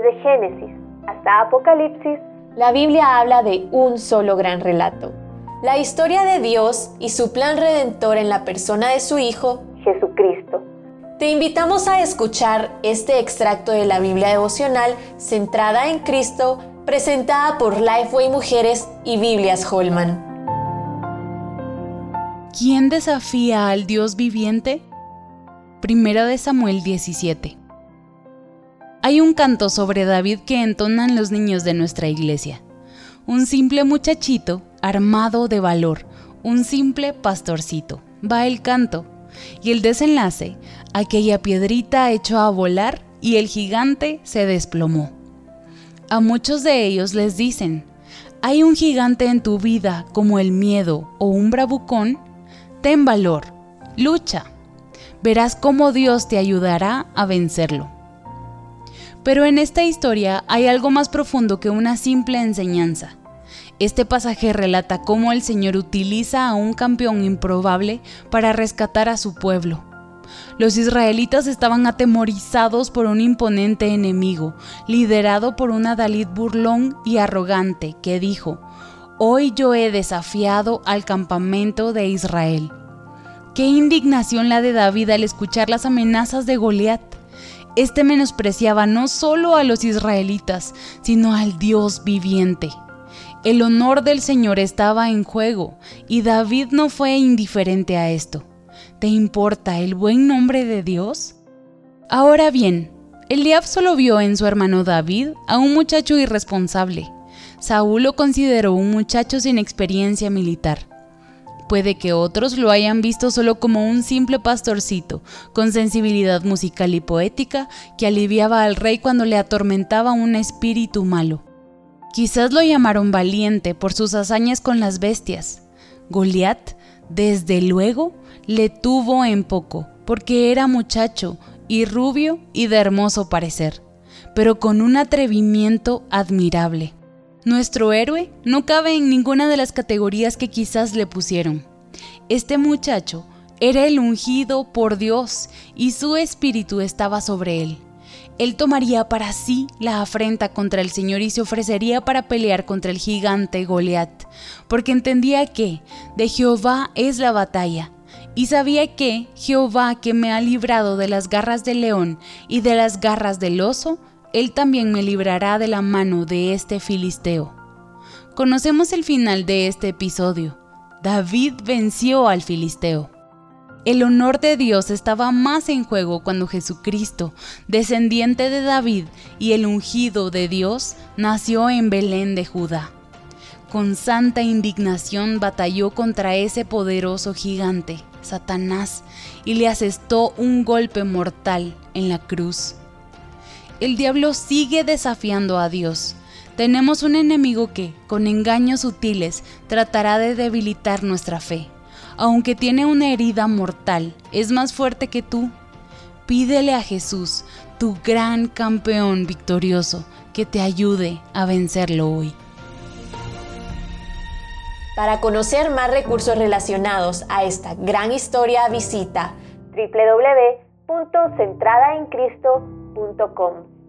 Desde Génesis hasta Apocalipsis, la Biblia habla de un solo gran relato. La historia de Dios y su plan redentor en la persona de su Hijo, Jesucristo. Te invitamos a escuchar este extracto de la Biblia devocional centrada en Cristo, presentada por Lifeway Mujeres y Biblias Holman. ¿Quién desafía al Dios viviente? Primero de Samuel 17. Hay un canto sobre David que entonan los niños de nuestra iglesia. Un simple muchachito armado de valor, un simple pastorcito. Va el canto. Y el desenlace, aquella piedrita echó a volar y el gigante se desplomó. A muchos de ellos les dicen, hay un gigante en tu vida como el miedo o un bravucón, ten valor, lucha. Verás cómo Dios te ayudará a vencerlo. Pero en esta historia hay algo más profundo que una simple enseñanza. Este pasaje relata cómo el Señor utiliza a un campeón improbable para rescatar a su pueblo. Los israelitas estaban atemorizados por un imponente enemigo, liderado por un Adalid burlón y arrogante, que dijo, Hoy yo he desafiado al campamento de Israel. Qué indignación la de David al escuchar las amenazas de Goliat. Este menospreciaba no solo a los israelitas, sino al Dios viviente. El honor del Señor estaba en juego y David no fue indiferente a esto. ¿Te importa el buen nombre de Dios? Ahora bien, Eliab solo vio en su hermano David a un muchacho irresponsable. Saúl lo consideró un muchacho sin experiencia militar. Puede que otros lo hayan visto solo como un simple pastorcito, con sensibilidad musical y poética, que aliviaba al rey cuando le atormentaba un espíritu malo. Quizás lo llamaron valiente por sus hazañas con las bestias. Goliat, desde luego, le tuvo en poco, porque era muchacho y rubio y de hermoso parecer, pero con un atrevimiento admirable. Nuestro héroe no cabe en ninguna de las categorías que quizás le pusieron. Este muchacho era el ungido por Dios y su espíritu estaba sobre él él tomaría para sí la afrenta contra el Señor y se ofrecería para pelear contra el gigante Goliat, porque entendía que de Jehová es la batalla, y sabía que Jehová que me ha librado de las garras del león y de las garras del oso, él también me librará de la mano de este filisteo. Conocemos el final de este episodio. David venció al filisteo. El honor de Dios estaba más en juego cuando Jesucristo, descendiente de David y el ungido de Dios, nació en Belén de Judá. Con santa indignación batalló contra ese poderoso gigante, Satanás, y le asestó un golpe mortal en la cruz. El diablo sigue desafiando a Dios. Tenemos un enemigo que, con engaños sutiles, tratará de debilitar nuestra fe aunque tiene una herida mortal, es más fuerte que tú. Pídele a Jesús, tu gran campeón victorioso, que te ayude a vencerlo hoy. Para conocer más recursos relacionados a esta gran historia, visita www.centradaencristo.com www.radiomaría.com.